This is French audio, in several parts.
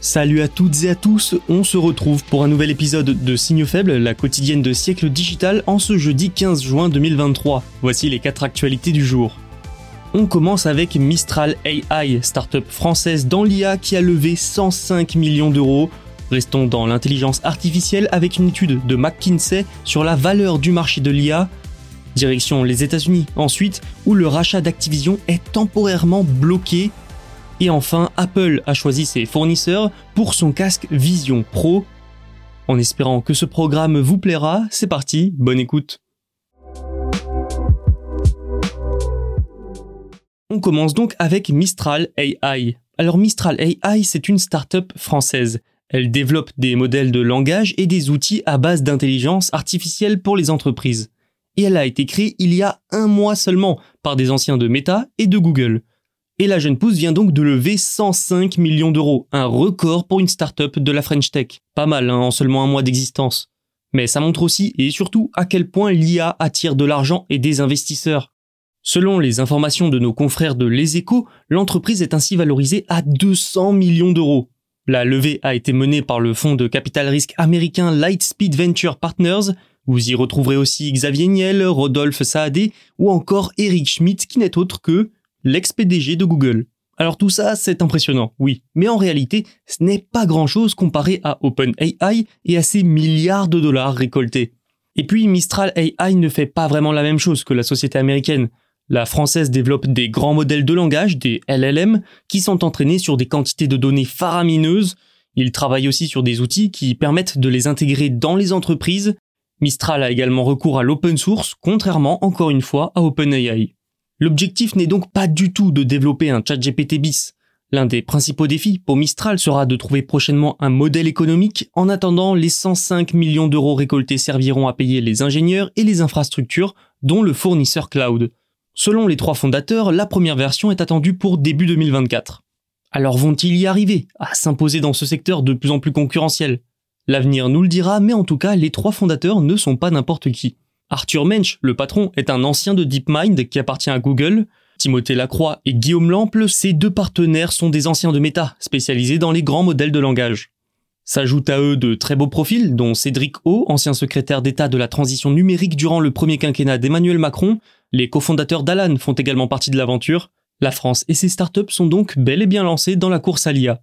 Salut à toutes et à tous, on se retrouve pour un nouvel épisode de Signaux faibles, la quotidienne de siècle digital, en ce jeudi 15 juin 2023. Voici les 4 actualités du jour. On commence avec Mistral AI, startup française dans l'IA qui a levé 105 millions d'euros. Restons dans l'intelligence artificielle avec une étude de McKinsey sur la valeur du marché de l'IA. Direction les États-Unis ensuite, où le rachat d'Activision est temporairement bloqué. Et enfin, Apple a choisi ses fournisseurs pour son casque Vision Pro. En espérant que ce programme vous plaira, c'est parti, bonne écoute. On commence donc avec Mistral AI. Alors Mistral AI, c'est une startup française. Elle développe des modèles de langage et des outils à base d'intelligence artificielle pour les entreprises. Et elle a été créée il y a un mois seulement par des anciens de Meta et de Google. Et la jeune pousse vient donc de lever 105 millions d'euros, un record pour une startup de la French Tech. Pas mal hein, en seulement un mois d'existence. Mais ça montre aussi et surtout à quel point l'IA attire de l'argent et des investisseurs. Selon les informations de nos confrères de Les Échos, l'entreprise est ainsi valorisée à 200 millions d'euros. La levée a été menée par le fonds de capital risque américain Lightspeed Venture Partners. Vous y retrouverez aussi Xavier Niel, Rodolphe Saadé ou encore Eric Schmidt qui n'est autre que l'ex-PDG de Google. Alors tout ça, c'est impressionnant, oui, mais en réalité, ce n'est pas grand-chose comparé à OpenAI et à ses milliards de dollars récoltés. Et puis Mistral AI ne fait pas vraiment la même chose que la société américaine. La française développe des grands modèles de langage, des LLM, qui sont entraînés sur des quantités de données faramineuses. Il travaille aussi sur des outils qui permettent de les intégrer dans les entreprises. Mistral a également recours à l'open source, contrairement encore une fois à OpenAI. L'objectif n'est donc pas du tout de développer un chat GPT bis. L'un des principaux défis pour Mistral sera de trouver prochainement un modèle économique. En attendant, les 105 millions d'euros récoltés serviront à payer les ingénieurs et les infrastructures, dont le fournisseur cloud. Selon les trois fondateurs, la première version est attendue pour début 2024. Alors vont-ils y arriver, à s'imposer dans ce secteur de plus en plus concurrentiel? L'avenir nous le dira, mais en tout cas, les trois fondateurs ne sont pas n'importe qui. Arthur Mensch, le patron, est un ancien de DeepMind qui appartient à Google. Timothée Lacroix et Guillaume Lample, ses deux partenaires sont des anciens de Meta, spécialisés dans les grands modèles de langage. S'ajoutent à eux de très beaux profils, dont Cédric O, ancien secrétaire d'État de la transition numérique durant le premier quinquennat d'Emmanuel Macron. Les cofondateurs d'Alan font également partie de l'aventure. La France et ses startups sont donc bel et bien lancés dans la course à l'IA.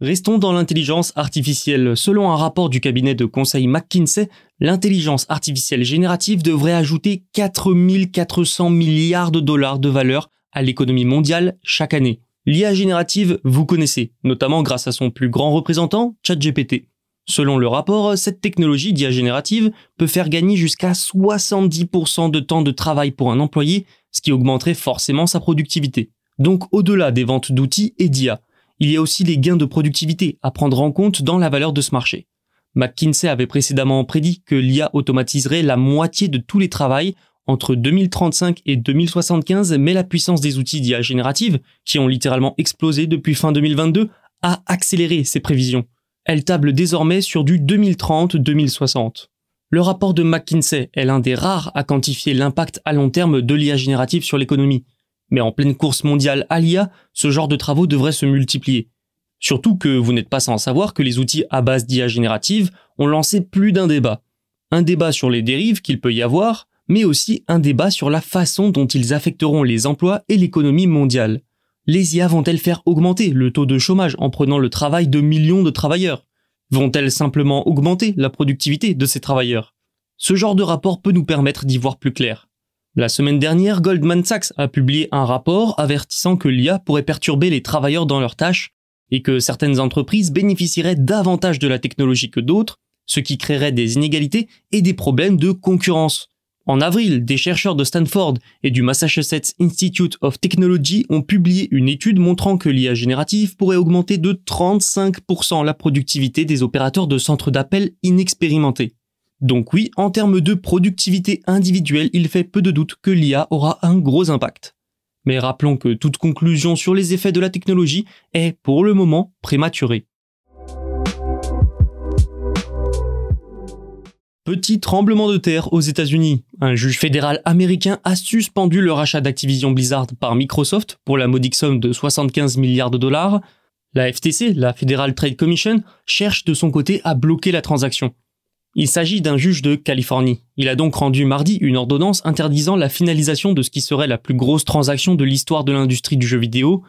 Restons dans l'intelligence artificielle. Selon un rapport du cabinet de conseil McKinsey, l'intelligence artificielle générative devrait ajouter 4400 milliards de dollars de valeur à l'économie mondiale chaque année. L'IA générative, vous connaissez, notamment grâce à son plus grand représentant, ChatGPT. Selon le rapport, cette technologie d'IA générative peut faire gagner jusqu'à 70% de temps de travail pour un employé, ce qui augmenterait forcément sa productivité. Donc au-delà des ventes d'outils et d'IA, il y a aussi les gains de productivité à prendre en compte dans la valeur de ce marché. McKinsey avait précédemment prédit que l'IA automatiserait la moitié de tous les travails entre 2035 et 2075, mais la puissance des outils d'IA générative, qui ont littéralement explosé depuis fin 2022, a accéléré ces prévisions. Elle table désormais sur du 2030-2060. Le rapport de McKinsey est l'un des rares à quantifier l'impact à long terme de l'IA générative sur l'économie. Mais en pleine course mondiale à l'IA, ce genre de travaux devrait se multiplier. Surtout que vous n'êtes pas sans savoir que les outils à base d'IA générative ont lancé plus d'un débat. Un débat sur les dérives qu'il peut y avoir, mais aussi un débat sur la façon dont ils affecteront les emplois et l'économie mondiale. Les IA vont-elles faire augmenter le taux de chômage en prenant le travail de millions de travailleurs? Vont-elles simplement augmenter la productivité de ces travailleurs? Ce genre de rapport peut nous permettre d'y voir plus clair. La semaine dernière, Goldman Sachs a publié un rapport avertissant que l'IA pourrait perturber les travailleurs dans leurs tâches et que certaines entreprises bénéficieraient davantage de la technologie que d'autres, ce qui créerait des inégalités et des problèmes de concurrence. En avril, des chercheurs de Stanford et du Massachusetts Institute of Technology ont publié une étude montrant que l'IA générative pourrait augmenter de 35% la productivité des opérateurs de centres d'appel inexpérimentés. Donc oui, en termes de productivité individuelle, il fait peu de doute que l'IA aura un gros impact. Mais rappelons que toute conclusion sur les effets de la technologie est pour le moment prématurée. Petit tremblement de terre aux États-Unis. Un juge fédéral américain a suspendu le rachat d'Activision Blizzard par Microsoft pour la modique somme de 75 milliards de dollars. La FTC, la Federal Trade Commission, cherche de son côté à bloquer la transaction. Il s'agit d'un juge de Californie. Il a donc rendu mardi une ordonnance interdisant la finalisation de ce qui serait la plus grosse transaction de l'histoire de l'industrie du jeu vidéo.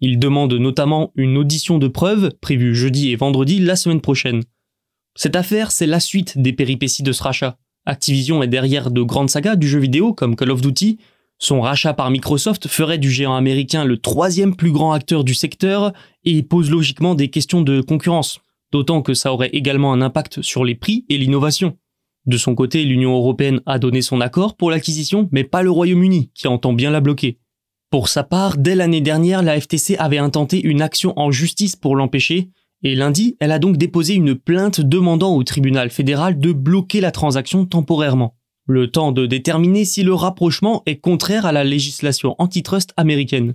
Il demande notamment une audition de preuves prévue jeudi et vendredi la semaine prochaine. Cette affaire, c'est la suite des péripéties de ce rachat. Activision est derrière de grandes sagas du jeu vidéo comme Call of Duty. Son rachat par Microsoft ferait du géant américain le troisième plus grand acteur du secteur et pose logiquement des questions de concurrence, d'autant que ça aurait également un impact sur les prix et l'innovation. De son côté, l'Union européenne a donné son accord pour l'acquisition, mais pas le Royaume-Uni, qui entend bien la bloquer. Pour sa part, dès l'année dernière, la FTC avait intenté une action en justice pour l'empêcher, et lundi, elle a donc déposé une plainte demandant au tribunal fédéral de bloquer la transaction temporairement. Le temps de déterminer si le rapprochement est contraire à la législation antitrust américaine.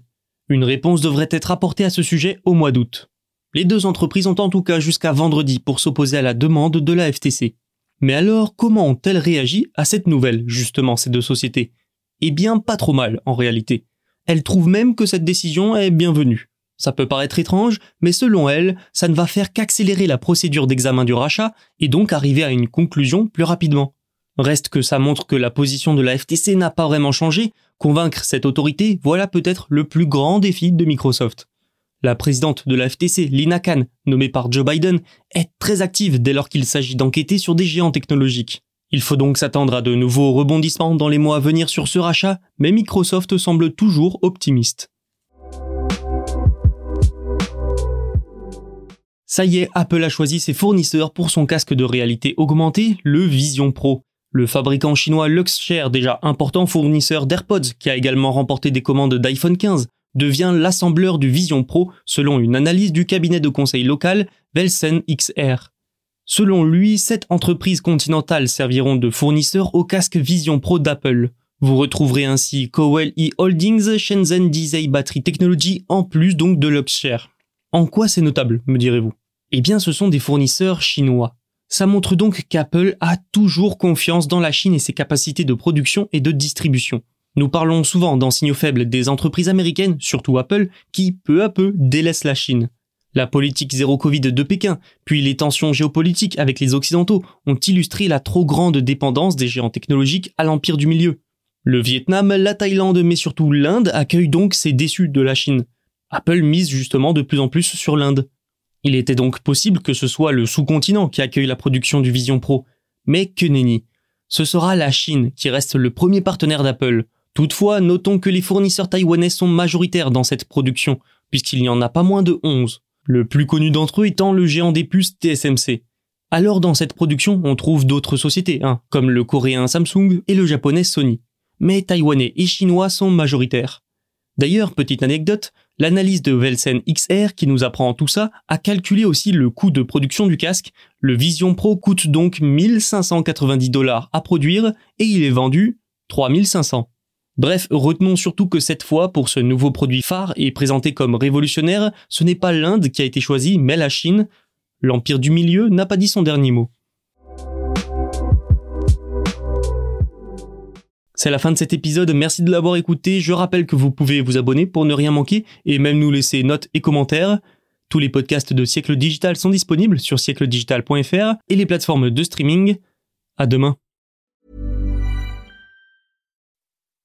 Une réponse devrait être apportée à ce sujet au mois d'août. Les deux entreprises ont en tout cas jusqu'à vendredi pour s'opposer à la demande de la FTC. Mais alors, comment ont-elles réagi à cette nouvelle, justement, ces deux sociétés? Eh bien, pas trop mal, en réalité. Elles trouvent même que cette décision est bienvenue. Ça peut paraître étrange, mais selon elle, ça ne va faire qu'accélérer la procédure d'examen du rachat et donc arriver à une conclusion plus rapidement. Reste que ça montre que la position de la FTC n'a pas vraiment changé, convaincre cette autorité, voilà peut-être le plus grand défi de Microsoft. La présidente de la FTC, Lina Khan, nommée par Joe Biden, est très active dès lors qu'il s'agit d'enquêter sur des géants technologiques. Il faut donc s'attendre à de nouveaux rebondissements dans les mois à venir sur ce rachat, mais Microsoft semble toujours optimiste. Ça y est, Apple a choisi ses fournisseurs pour son casque de réalité augmentée, le Vision Pro. Le fabricant chinois Luxshare, déjà important fournisseur d'AirPods, qui a également remporté des commandes d'iPhone 15, devient l'assembleur du Vision Pro selon une analyse du cabinet de conseil local Velsen XR. Selon lui, sept entreprises continentales serviront de fournisseurs au casque Vision Pro d'Apple. Vous retrouverez ainsi Cowell E Holdings, Shenzhen Disay Battery Technology, en plus donc de Luxshare. En quoi c'est notable, me direz-vous? Eh bien, ce sont des fournisseurs chinois. Ça montre donc qu'Apple a toujours confiance dans la Chine et ses capacités de production et de distribution. Nous parlons souvent dans signaux faibles des entreprises américaines, surtout Apple, qui peu à peu délaissent la Chine. La politique zéro Covid de Pékin, puis les tensions géopolitiques avec les Occidentaux ont illustré la trop grande dépendance des géants technologiques à l'empire du milieu. Le Vietnam, la Thaïlande, mais surtout l'Inde accueillent donc ces déçus de la Chine. Apple mise justement de plus en plus sur l'Inde. Il était donc possible que ce soit le sous-continent qui accueille la production du Vision Pro. Mais que nenni. Ce sera la Chine qui reste le premier partenaire d'Apple. Toutefois, notons que les fournisseurs taïwanais sont majoritaires dans cette production, puisqu'il n'y en a pas moins de 11. Le plus connu d'entre eux étant le géant des puces TSMC. Alors dans cette production, on trouve d'autres sociétés, hein, comme le coréen Samsung et le japonais Sony. Mais taïwanais et chinois sont majoritaires. D'ailleurs, petite anecdote, l'analyse de Velsen XR qui nous apprend tout ça a calculé aussi le coût de production du casque. Le Vision Pro coûte donc 1590 dollars à produire et il est vendu 3500. Bref, retenons surtout que cette fois, pour ce nouveau produit phare et présenté comme révolutionnaire, ce n'est pas l'Inde qui a été choisie, mais la Chine. L'Empire du Milieu n'a pas dit son dernier mot. C'est la fin de cet épisode, merci de l'avoir écouté. Je rappelle que vous pouvez vous abonner pour ne rien manquer et même nous laisser notes et commentaires. Tous les podcasts de Siècle Digital sont disponibles sur siècledigital.fr et les plateformes de streaming. À demain.